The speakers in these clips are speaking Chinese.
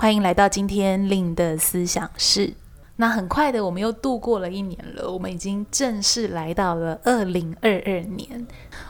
欢迎来到今天令的思想室。那很快的，我们又度过了一年了，我们已经正式来到了二零二二年。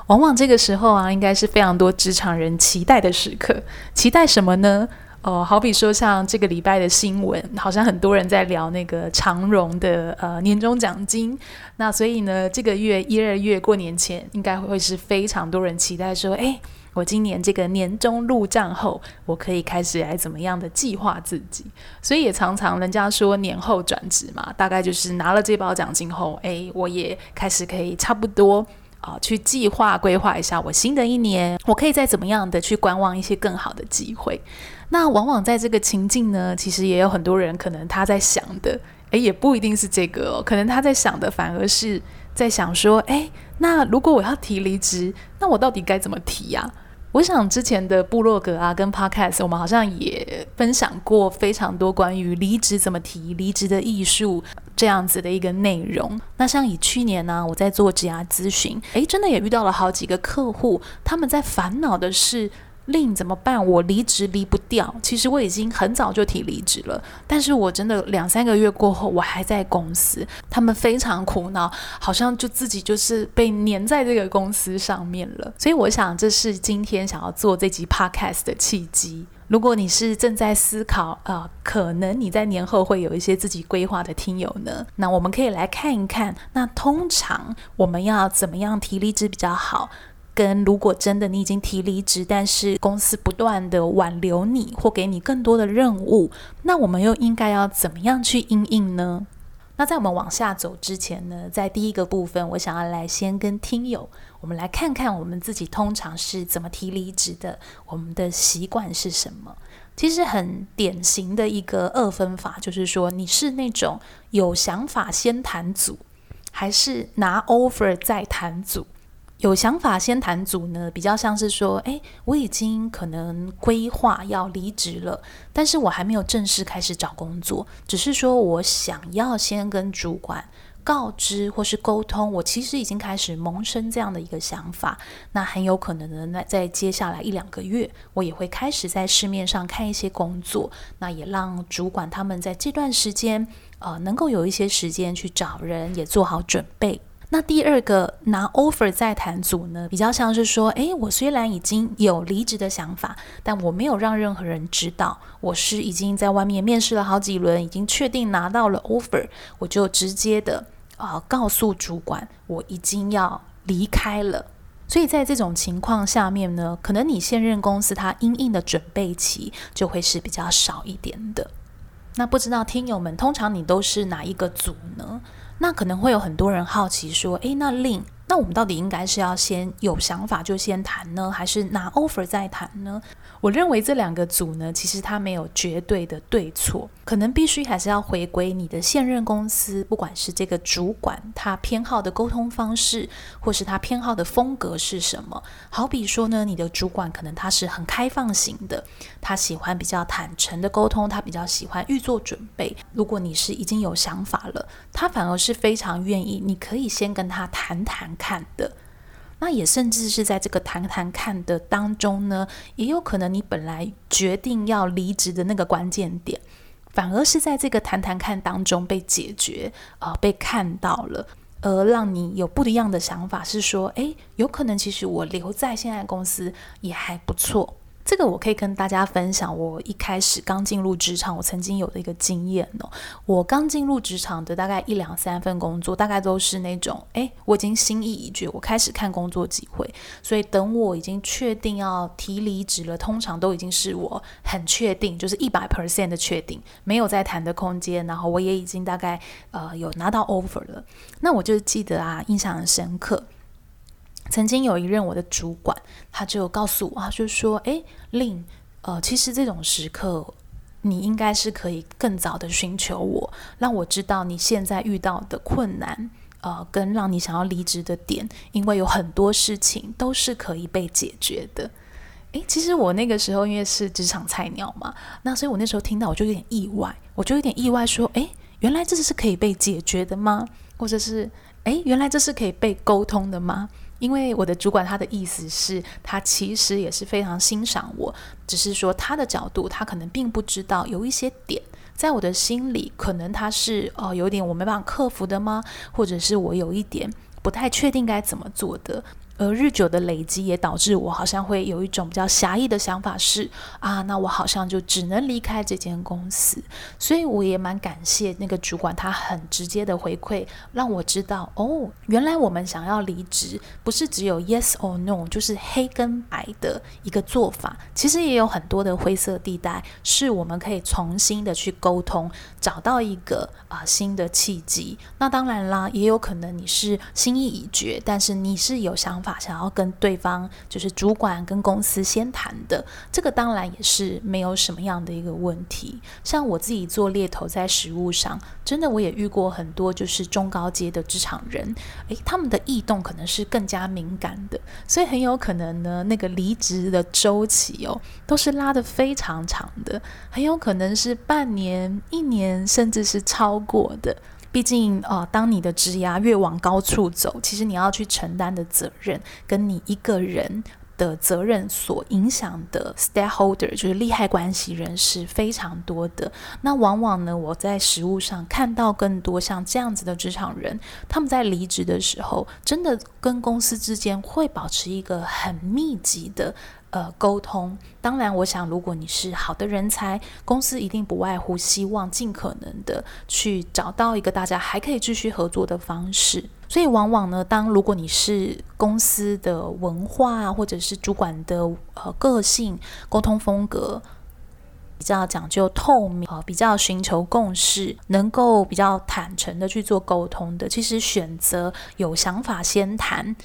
往往这个时候啊，应该是非常多职场人期待的时刻。期待什么呢？哦，好比说像这个礼拜的新闻，好像很多人在聊那个长荣的呃年终奖金。那所以呢，这个月一二月过年前，应该会是非常多人期待说，哎。我今年这个年终入账后，我可以开始来怎么样的计划自己？所以也常常人家说年后转职嘛，大概就是拿了这包奖金后，哎，我也开始可以差不多啊、去计划规划一下我新的一年，我可以再怎么样的去观望一些更好的机会。那往往在这个情境呢，其实也有很多人可能他在想的，哎，也不一定是这个哦，可能他在想的反而是在想说，哎，那如果我要提离职，那我到底该怎么提呀？我想之前的部落格啊，跟 Podcast，我们好像也分享过非常多关于离职怎么提、离职的艺术这样子的一个内容。那像以去年呢、我在做职涯咨询，诶，真的也遇到了好几个客户，他们在烦恼的是。另怎么办？我离职离不掉。其实我已经很早就提离职了，但是我真的两三个月过后，我还在公司。他们非常苦恼，好像就自己就是被粘在这个公司上面了。所以我想，这是今天想要做这集 Podcast 的契机。如果你是正在思考，呃，可能你在年后会有一些自己规划的听友呢，那我们可以来看一看。那通常我们要怎么样提离职比较好？跟如果真的你已经提离职，但是公司不断的挽留你或给你更多的任务，那我们又应该要怎么样去应应呢？那在我们往下走之前呢，在第一个部分，我想要来先跟听友，我们来看看我们自己通常是怎么提离职的，我们的习惯是什么？其实很典型的一个二分法，就是说你是那种有想法先谈组，还是拿 offer 再谈组？有想法先谈组呢，比较像是说，诶，我已经可能规划要离职了，但是我还没有正式开始找工作，只是说我想要先跟主管告知或是沟通，我其实已经开始萌生这样的一个想法。那很有可能呢，那在接下来一两个月，我也会开始在市面上看一些工作，那也让主管他们在这段时间，呃，能够有一些时间去找人，也做好准备。那第二个拿 offer 再谈组呢，比较像是说，诶，我虽然已经有离职的想法，但我没有让任何人知道，我是已经在外面面试了好几轮，已经确定拿到了 offer，我就直接的啊、告诉主管，我已经要离开了。所以在这种情况下面呢，可能你现任公司它因应的准备期就会是比较少一点的。那不知道听友们，通常你都是哪一个组呢？那可能会有很多人好奇说，诶，那令那我们到底应该是要先有想法就先谈呢，还是拿 offer 再谈呢？我认为这两个组呢，其实它没有绝对的对错，可能必须还是要回归你的现任公司，不管是这个主管他偏好的沟通方式，或是他偏好的风格是什么。好比说呢，你的主管可能他是很开放型的，他喜欢比较坦诚的沟通，他比较喜欢预做准备。如果你是已经有想法了，他反而是非常愿意，你可以先跟他谈谈看的。那也甚至是在这个谈谈看的当中呢，也有可能你本来决定要离职的那个关键点，反而是在这个谈谈看当中被解决，呃，被看到了，而让你有不一样的想法，是说，诶，有可能其实我留在现在公司也还不错。这个我可以跟大家分享，我一开始刚进入职场，我曾经有的一个经验哦。我刚进入职场的大概一两三份工作，大概都是那种，哎，我已经心意已决，我开始看工作机会。所以等我已经确定要提离职了，通常都已经是我很确定，就是一百 percent 的确定，没有再谈的空间。然后我也已经大概呃有拿到 offer 了。那我就记得啊，印象很深刻。曾经有一任我的主管，他就告诉我啊，就是说，诶令呃，其实这种时刻，你应该是可以更早的寻求我，让我知道你现在遇到的困难，呃，跟让你想要离职的点，因为有很多事情都是可以被解决的。诶，其实我那个时候因为是职场菜鸟嘛，那所以我那时候听到我就有点意外，我就有点意外说，诶，原来这是可以被解决的吗？或者是，诶，原来这是可以被沟通的吗？因为我的主管他的意思是，他其实也是非常欣赏我，只是说他的角度，他可能并不知道有一些点，在我的心里，可能他是哦有点我没办法克服的吗？或者是我有一点不太确定该怎么做的。而日久的累积也导致我好像会有一种比较狭义的想法是啊，那我好像就只能离开这间公司。所以我也蛮感谢那个主管，他很直接的回馈，让我知道哦，原来我们想要离职不是只有 yes or no，就是黑跟白的一个做法。其实也有很多的灰色地带，是我们可以重新的去沟通，找到一个啊、新的契机。那当然啦，也有可能你是心意已决，但是你是有想法。想要跟对方，就是主管跟公司先谈的，这个当然也是没有什么样的一个问题。像我自己做猎头，在实务上，真的我也遇过很多就是中高阶的职场人，诶，他们的异动可能是更加敏感的，所以很有可能呢，那个离职的周期都是拉得非常长的，很有可能是半年、一年，甚至是超过的。毕竟，呃，当你的职涯越往高处走，其实你要去承担的责任，跟你一个人的责任所影响的 stakeholder，就是利害关系人是非常多的。那往往呢，我在实务上看到更多像这样子的职场人，他们在离职的时候，真的跟公司之间会保持一个很密集的。呃，沟通。当然，我想，如果你是好的人才，公司一定不外乎希望尽可能的去找到一个大家还可以继续合作的方式。所以，往往呢，当如果你是公司的文化或者是主管的呃个性、沟通风格比较讲究透明，呃，比较寻求共识，能够比较坦诚的去做沟通的，其实选择有想法先谈。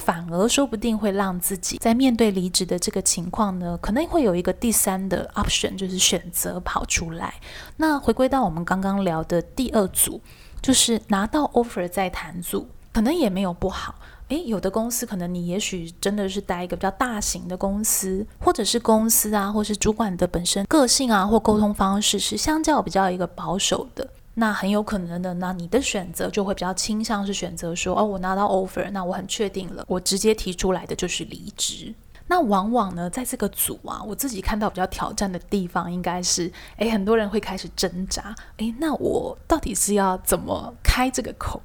反而说不定会让自己在面对离职的这个情况呢，可能会有一个第三的 option，就是选择跑出来。那回归到我们刚刚聊的第二组，就是拿到 offer 再谈组，可能也没有不好。诶，有的公司可能你也许真的是待一个比较大型的公司，或者是公司啊，或是主管的本身个性啊，或沟通方式是相较比较一个保守的。那很有可能的，那你的选择就会比较倾向是选择说，哦，我拿到 offer，那我很确定了，我直接提出来的就是离职。那往往呢，在这个组啊，我自己看到比较挑战的地方，应该是，诶，很多人会开始挣扎，诶，那我到底是要怎么开这个口？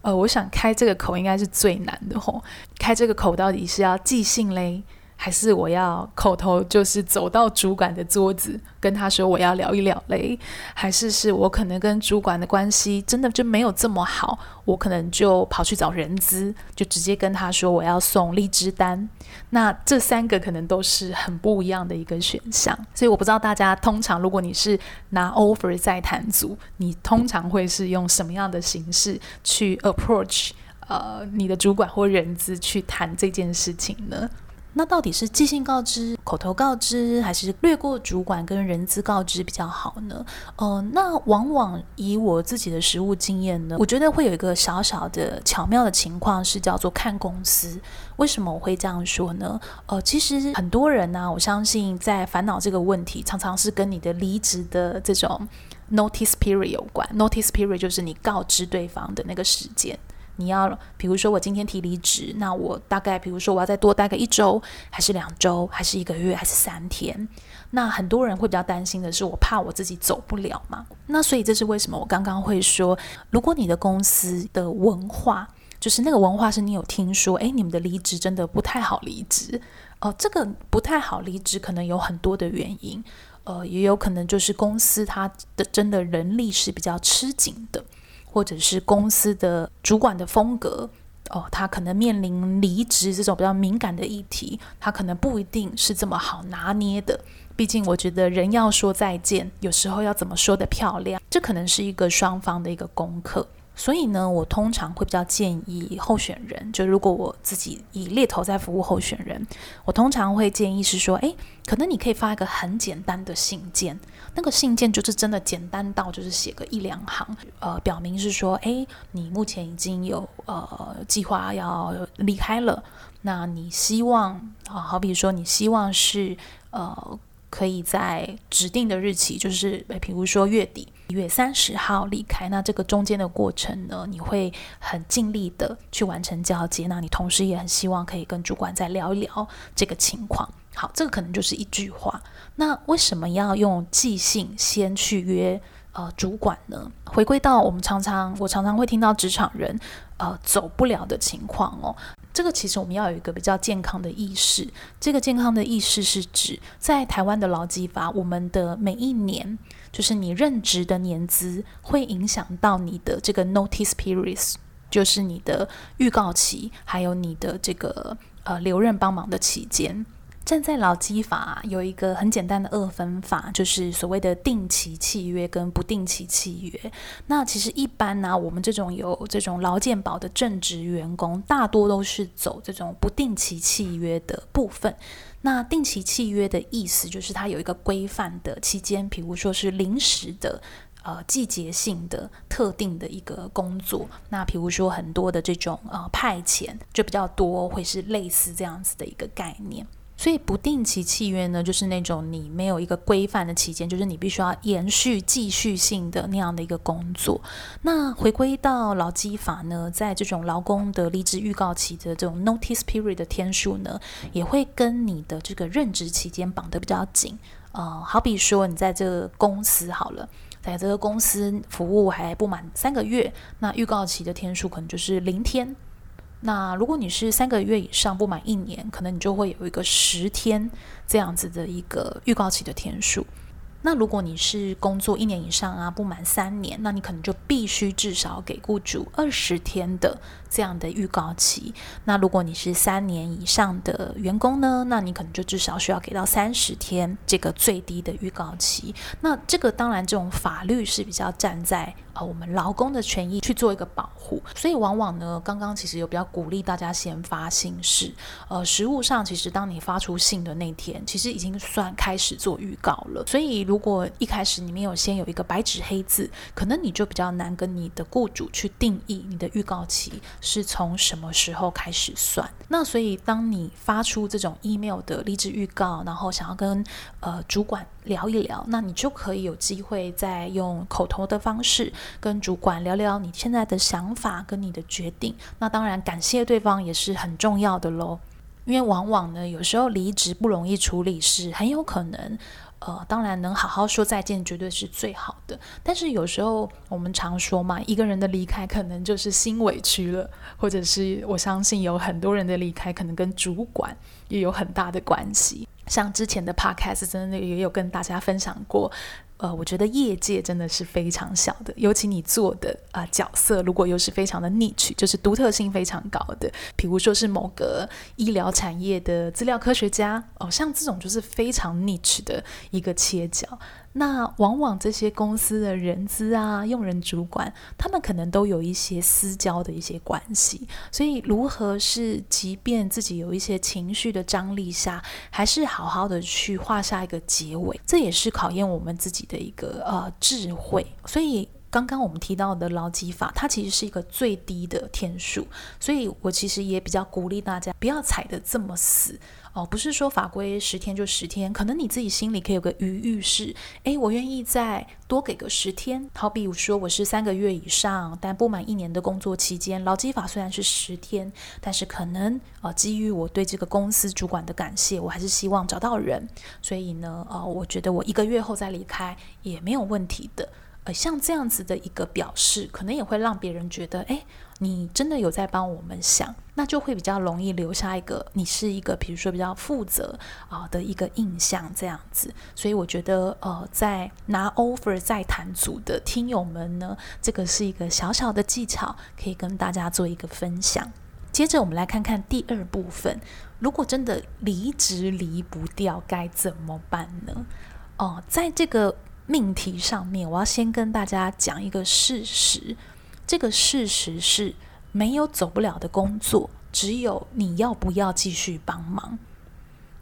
呃，我想开这个口应该是最难的吼，开这个口到底是要寄信嘞？还是我要口头就是走到主管的桌子跟他说我要聊一聊嘞？还是是我可能跟主管的关系真的就没有这么好，我可能就跑去找人资，就直接跟他说我要送荔枝单。那这三个可能都是很不一样的一个选项，所以我不知道大家通常如果你是拿 offer 在谈组，你通常会是用什么样的形式去 approach 呃你的主管或人资去谈这件事情呢？那到底是即兴告知、口头告知，还是略过主管跟人资告知比较好呢？呃，那往往以我自己的实务经验呢，我觉得会有一个小小的巧妙的情况是叫做看公司。为什么我会这样说呢？呃，其实很多人呢、我相信在烦恼这个问题，常常是跟你的离职的这种 notice period 有关。notice period 就是你告知对方的那个时间。你要，比如说我今天提离职，那我大概，比如说我要再多待个一周，还是两周，还是一个月，还是三天？那很多人会比较担心的是，我怕我自己走不了嘛。那所以这是为什么我刚刚会说，如果你的公司的文化，就是那个文化是你有听说，诶，你们的离职真的不太好离职哦，这个不太好离职可能有很多的原因，呃，也有可能就是公司它的真的人力是比较吃紧的。或者是公司的主管的风格哦，他可能面临离职这种比较敏感的议题，他可能不一定是这么好拿捏的。毕竟，我觉得人要说再见，有时候要怎么说的漂亮，这可能是一个双方的一个功课。所以呢，我通常会比较建议候选人，就如果我自己以猎头在服务候选人，我通常会建议是说，诶，可能你可以发一个很简单的信件，那个信件就是真的简单到就是写个一两行，呃，表明是说，诶，你目前已经有呃计划要离开了，那你希望啊，好比说你希望是呃。可以在指定的日期，就是比如说月底一月三十号离开。那这个中间的过程呢，你会很尽力的去完成交接。那你同时也很希望可以跟主管再聊一聊这个情况。好，这个可能就是一句话。那为什么要用寄信先去约呃主管呢？回归到我们常常，我常常会听到职场人呃走不了的情况哦。这个其实我们要有一个比较健康的意识。这个健康的意识是指，在台湾的劳基法，我们的每一年，就是你任职的年资，会影响到你的这个 notice periods，就是你的预告期，还有你的这个呃留任帮忙的期间。站在劳基法有一个很简单的二分法，就是所谓的定期契约跟不定期契约。那其实一般呢，我们这种有这种劳健保的正职员工，大多都是走这种不定期契约的部分。那定期契约的意思就是它有一个规范的期间，比如说是临时的、呃季节性的、特定的一个工作。那比如说很多的这种呃派遣就比较多，会是类似这样子的一个概念。所以不定期契约呢，就是那种你没有一个规范的期间，就是你必须要延续继续性的那样的一个工作。那回归到劳基法呢，在这种劳工的离职预告期的这种 notice period 的天数呢，也会跟你的这个任职期间绑得比较紧。呃，好比说你在这个公司好了，在这个公司服务还不满三个月，那预告期的天数可能就是零天。那如果你是三个月以上不满一年，可能你就会有一个十天这样子的一个预告期的天数。那如果你是工作一年以上啊，不满三年，那你可能就必须至少给雇主二十天的这样的预告期。那如果你是三年以上的员工呢，那你可能就至少需要给到三十天这个最低的预告期。那这个当然，这种法律是比较站在呃我们劳工的权益去做一个保护，所以往往呢，刚刚其实有比较鼓励大家先发信是，呃，实务上其实当你发出信的那天，其实已经算开始做预告了。所以如果一开始你没有先有一个白纸黑字，可能你就比较难跟你的雇主去定义你的预告期是从什么时候开始算。那所以当你发出这种 email 的离职预告，然后想要跟呃主管聊一聊，那你就可以有机会再用口头的方式跟主管聊聊你现在的想法跟你的决定。那当然感谢对方也是很重要的喽，因为往往呢有时候离职不容易处理，是很有可能。呃，当然能好好说再见，绝对是最好的。但是有时候我们常说嘛，一个人的离开可能就是心委屈了，或者是我相信有很多人的离开可能跟主管也有很大的关系。像之前的 podcast 真的也有跟大家分享过。呃，我觉得业界真的是非常小的，尤其你做的啊、角色，如果又是非常的 niche，就是独特性非常高的，比如说是某个医疗产业的资料科学家，哦，像这种就是非常 niche 的一个切角。那往往这些公司的人资啊、用人主管，他们可能都有一些私交的一些关系，所以如何是即便自己有一些情绪的张力下，还是好好的去画下一个结尾，这也是考验我们自己的一个呃智慧。所以刚刚我们提到的劳基法，它其实是一个最低的天数，所以我其实也比较鼓励大家不要踩得这么死。哦，不是说法规十天就十天，可能你自己心里可以有个余裕，是，诶，我愿意再多给个十天。好比说我是三个月以上，但不满一年的工作期间，劳基法虽然是十天，但是可能呃，基于我对这个公司主管的感谢，我还是希望找到人，所以呢，呃，我觉得我一个月后再离开也没有问题的。像这样子的一个表示，可能也会让别人觉得，诶。你真的有在帮我们想，那就会比较容易留下一个你是一个，比如说比较负责啊的一个印象这样子。所以我觉得，呃，在拿 offer 在谈组的听友们呢，这个是一个小小的技巧，可以跟大家做一个分享。接着我们来看看第二部分，如果真的离职离不掉，该怎么办呢？哦，在这个命题上面，我要先跟大家讲一个事实。这个事实是没有走不了的工作，只有你要不要继续帮忙。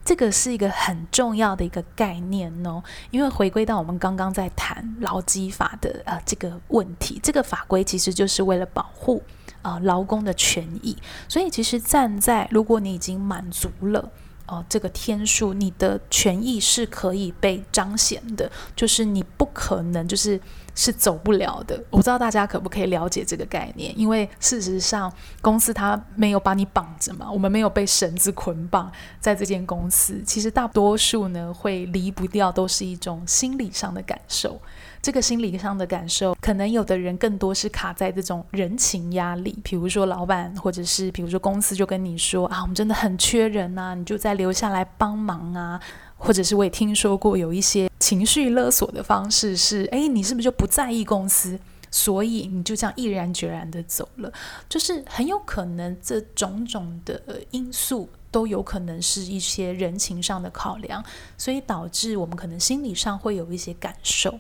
这个是一个很重要的一个概念哦，因为回归到我们刚刚在谈劳基法的呃这个问题，这个法规其实就是为了保护呃劳工的权益，所以其实站在如果你已经满足了。哦，这个天数，你的权益是可以被彰显的，就是你不可能就是是走不了的。我不知道大家可不可以了解这个概念，因为事实上公司它没有把你绑着嘛，我们没有被绳子捆绑在这间公司。其实大多数呢会离不掉，都是一种心理上的感受。这个心理上的感受，可能有的人更多是卡在这种人情压力，比如说老板，或者是比如说公司就跟你说啊，我们真的很缺人呐，你就再留下来帮忙啊，或者是我也听说过有一些情绪勒索的方式是，哎，你是不是就不在意公司，所以你就这样毅然决然的走了？就是很有可能这种种的因素都有可能是一些人情上的考量，所以导致我们可能心理上会有一些感受。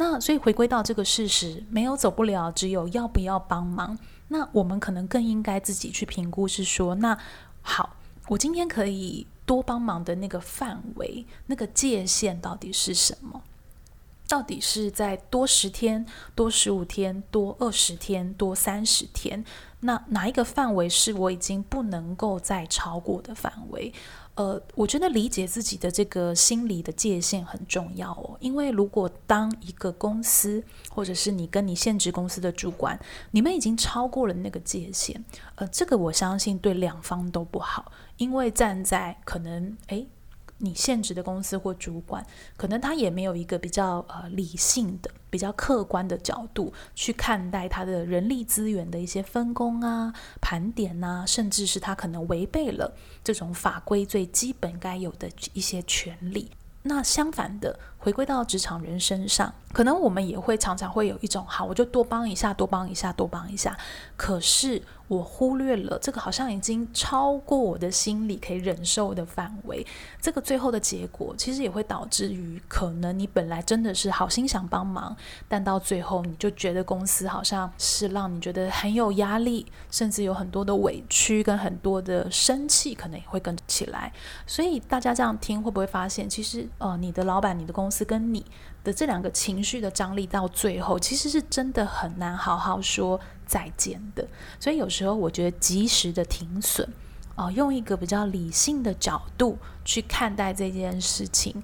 那所以回归到这个事实，没有走不了，只有要不要帮忙。那我们可能更应该自己去评估，是说，那好，我今天可以多帮忙的那个范围，那个界限到底是什么？到底是在多十天、多十五天、多二十天、多三十天？那哪一个范围是我已经不能够再超过的范围？呃，我觉得理解自己的这个心理的界限很重要哦。因为如果当一个公司，或者是你跟你现职公司的主管，你们已经超过了那个界限，呃，这个我相信对两方都不好。因为站在可能，诶。你现职的公司或主管，可能他也没有一个比较呃理性的、比较客观的角度去看待他的人力资源的一些分工啊、盘点啊，甚至是他可能违背了这种法规最基本该有的一些权利。那相反的，回归到职场人身上，可能我们也会常常会有一种，好，我就多帮一下，多帮一下，多帮一下。可是我忽略了这个，好像已经超过我的心理可以忍受的范围。这个最后的结果，其实也会导致于，可能你本来真的是好心想帮忙，但到最后你就觉得公司好像是让你觉得很有压力，甚至有很多的委屈跟很多的生气，可能也会跟起来。所以大家这样听，会不会发现，其实呃，你的老板、你的公公司。跟你的这两个情绪的张力到最后，其实是真的很难好好说再见的。所以有时候我觉得及时的停损，哦、呃，用一个比较理性的角度去看待这件事情，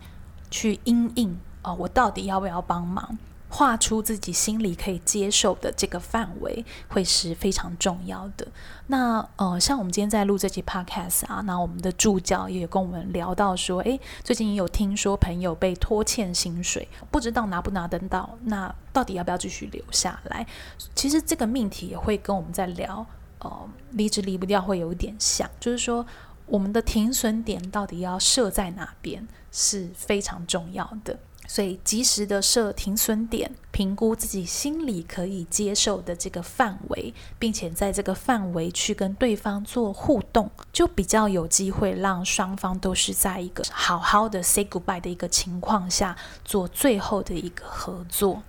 去因应哦、我到底要不要帮忙？画出自己心里可以接受的这个范围，会是非常重要的。那呃，像我们今天在录这期 podcast 啊，那我们的助教也有跟我们聊到说，诶，最近也有听说朋友被拖欠薪水，不知道拿不拿得到，那到底要不要继续留下来？其实这个命题也会跟我们在聊，呃，离职离不掉会有一点像，就是说我们的停损点到底要设在哪边是非常重要的。所以，及时的设停损点，评估自己心里可以接受的这个范围，并且在这个范围去跟对方做互动，就比较有机会让双方都是在一个好好的 say goodbye 的一个情况下做最后的一个合作。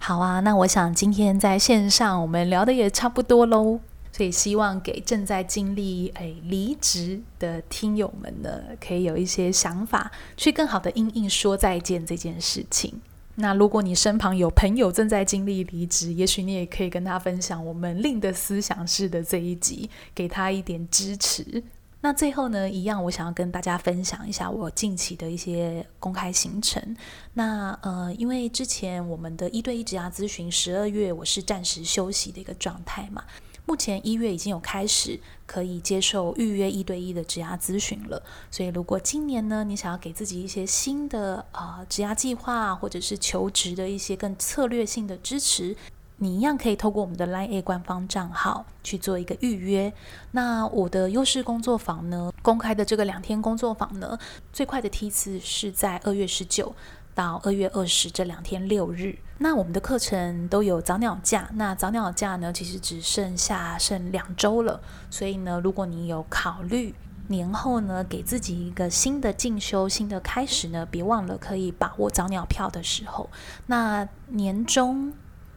好啊，那我想今天在线上我们聊的也差不多喽。所以希望给正在经历诶离职的听友们呢，可以有一些想法，去更好的应应说再见这件事情。那如果你身旁有朋友正在经历离职，也许你也可以跟他分享我们 Lin 的思想式的这一集，给他一点支持。那最后呢，一样我想要跟大家分享一下我近期的一些公开行程。那呃，因为之前我们的一对一职涯咨询，十二月我是暂时休息的一个状态嘛。目前一月已经有开始可以接受预约一对一的职涯咨询了，所以如果今年呢，你想要给自己一些新的啊职涯计划，或者是求职的一些更策略性的支持，你一样可以透过我们的 Line A 官方账号去做一个预约。那我的优势工作坊呢，公开的这个两天工作坊呢，最快的梯次是在二月十九。到二月二十这两天六日，那我们的课程都有早鸟价。那早鸟价呢，其实只剩下剩两周了。所以呢，如果你有考虑年后呢，给自己一个新的进修、新的开始呢，别忘了可以把握早鸟票的时候。那年终，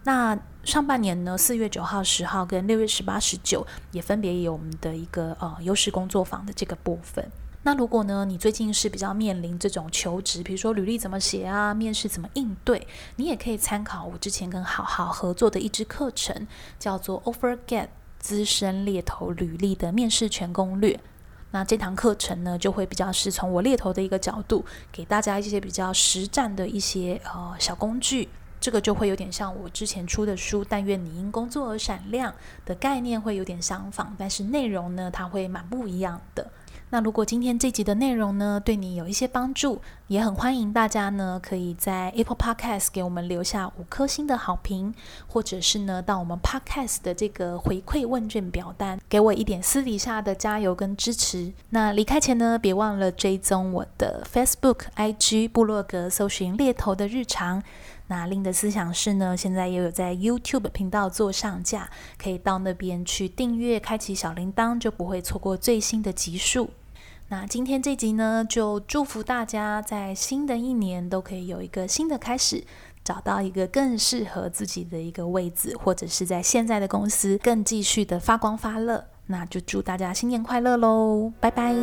那上半年呢，四月九号、十号跟六月十八、十九也分别有我们的一个呃优势工作坊的这个部分。那如果呢，你最近是比较面临这种求职，比如说履历怎么写啊，面试怎么应对，你也可以参考我之前跟好好合作的一支课程，叫做 OfferGet 资深猎头履历的面试全攻略。那这堂课程呢，就会比较是从我猎头的一个角度，给大家一些比较实战的一些呃小工具。这个就会有点像我之前出的书《但愿你因工作而闪亮》的概念会有点相仿，但是内容呢，它会蛮不一样的。那如果今天这集的内容呢，对你有一些帮助，也很欢迎大家呢，可以在 Apple Podcast 给我们留下五颗星的好评，或者是呢，到我们 Podcast 的这个回馈问卷表单，给我一点私底下的加油跟支持。那离开前呢，别忘了追踪我的 Facebook、IG、部落格，搜寻猎头的日常。那另的思想室呢，现在也有在 YouTube 频道做上架，可以到那边去订阅，开启小铃铛，就不会错过最新的集数。那今天这集呢，就祝福大家在新的一年都可以有一个新的开始，找到一个更适合自己的一个位置，或者是在现在的公司更继续的发光发热。那就祝大家新年快乐喽，拜拜。